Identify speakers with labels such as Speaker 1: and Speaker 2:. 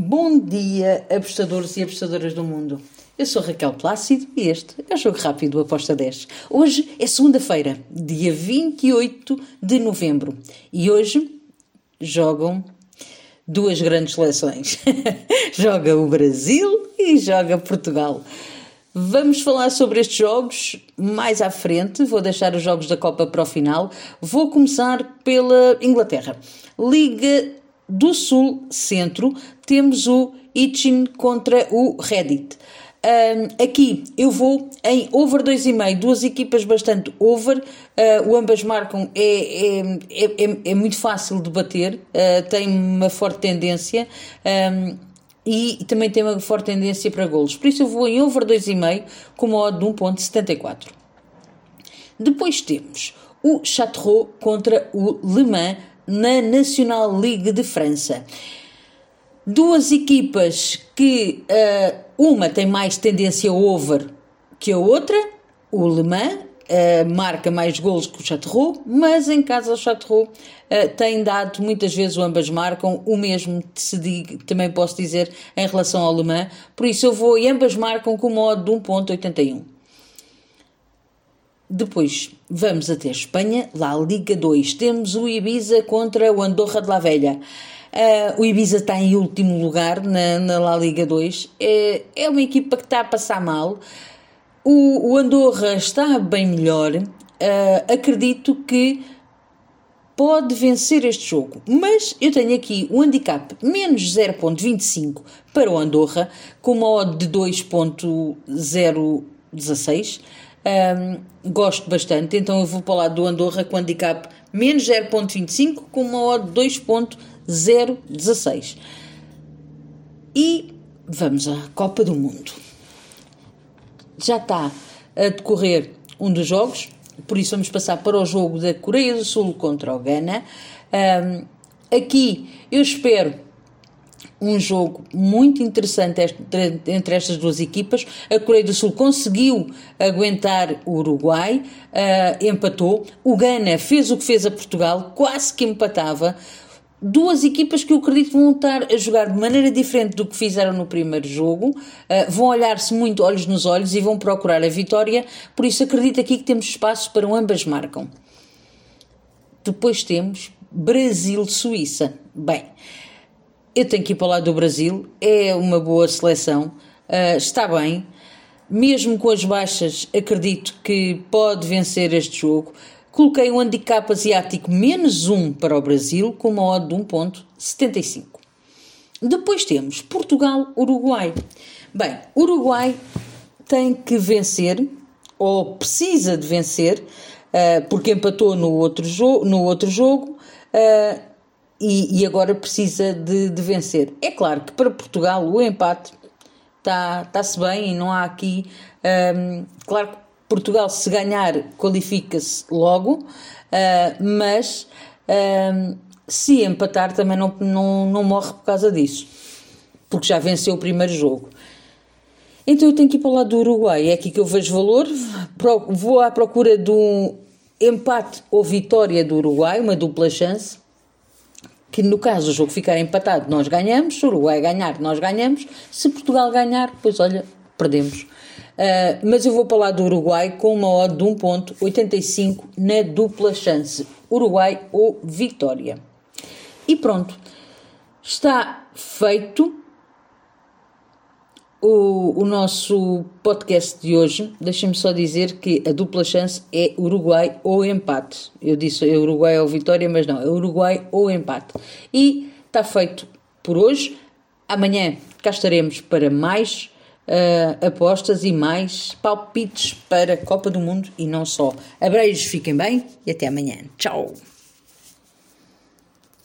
Speaker 1: Bom dia, apostadores e apostadoras do mundo. Eu sou Raquel Plácido e este é o Jogo Rápido Aposta 10. Hoje é segunda-feira, dia 28 de novembro. E hoje jogam duas grandes seleções. joga o Brasil e joga Portugal. Vamos falar sobre estes jogos mais à frente. Vou deixar os jogos da Copa para o final. Vou começar pela Inglaterra. Liga do Sul Centro, temos o Itchin contra o Reddit. Um, aqui eu vou em over 2,5, duas equipas bastante over, uh, ambas marcam, é, é, é, é, muito fácil de bater, uh, tem uma forte tendência um, e também tem uma forte tendência para golos, por isso eu vou em over 2,5 com uma de 1.74. Depois temos o Chartreux contra o Le Mans na National League de França. Duas equipas que uh, uma tem mais tendência over que a outra, o Le Mans uh, marca mais gols que o Charleroi, mas em casa o Charleroi uh, tem dado, muitas vezes ambas marcam, o mesmo diga, também posso dizer em relação ao Le Mans, por isso eu vou e ambas marcam com o modo de 1.81. Depois vamos até Espanha, lá Liga 2. Temos o Ibiza contra o Andorra de la Velha. Uh, o Ibiza está em último lugar na, na La Liga 2. É, é uma equipa que está a passar mal. O, o Andorra está bem melhor. Uh, acredito que pode vencer este jogo. Mas eu tenho aqui o handicap menos 0.25 para o Andorra, com uma odd de 2.016. Um, gosto bastante, então eu vou para o lado do Andorra com handicap menos 0.25 com uma odd 2.016. E vamos à Copa do Mundo. Já está a decorrer um dos jogos, por isso vamos passar para o jogo da Coreia do Sul contra o Ghana. Um, aqui eu espero um jogo muito interessante entre estas duas equipas. A Coreia do Sul conseguiu aguentar o Uruguai, uh, empatou. O Ghana fez o que fez a Portugal, quase que empatava. Duas equipas que eu acredito vão estar a jogar de maneira diferente do que fizeram no primeiro jogo, uh, vão olhar-se muito olhos nos olhos e vão procurar a vitória, por isso acredito aqui que temos espaço para ambas marcam. Depois temos Brasil-Suíça. Bem, eu tenho que ir para o lado do Brasil, é uma boa seleção, uh, está bem. Mesmo com as baixas, acredito que pode vencer este jogo. Coloquei um handicap asiático menos 1 para o Brasil, com uma odd de 1.75. Depois temos Portugal-Uruguai. Bem, Uruguai tem que vencer, ou precisa de vencer, uh, porque empatou no outro, no outro jogo. Uh, e, e agora precisa de, de, vencer. É claro que para Portugal o empate está-se tá bem e não há aqui. Um, claro que Portugal, se ganhar, qualifica-se logo, uh, mas um, se empatar também não, não, não morre por causa disso, porque já venceu o primeiro jogo. Então eu tenho que ir para o lado do Uruguai, é aqui que eu vejo valor. Vou à procura de um empate ou vitória do Uruguai, uma dupla chance que no caso o jogo ficar empatado, nós ganhamos, se o Uruguai ganhar, nós ganhamos, se Portugal ganhar, pois olha, perdemos. Uh, mas eu vou para do Uruguai com uma odd de 1.85 na dupla chance, Uruguai ou Vitória. E pronto, está feito o, o nosso podcast de hoje, deixem-me só dizer que a dupla chance é Uruguai ou empate. Eu disse é Uruguai ou vitória, mas não, é Uruguai ou empate. E está feito por hoje. Amanhã cá estaremos para mais uh, apostas e mais palpites para a Copa do Mundo e não só. Abreijos, fiquem bem e até amanhã. Tchau!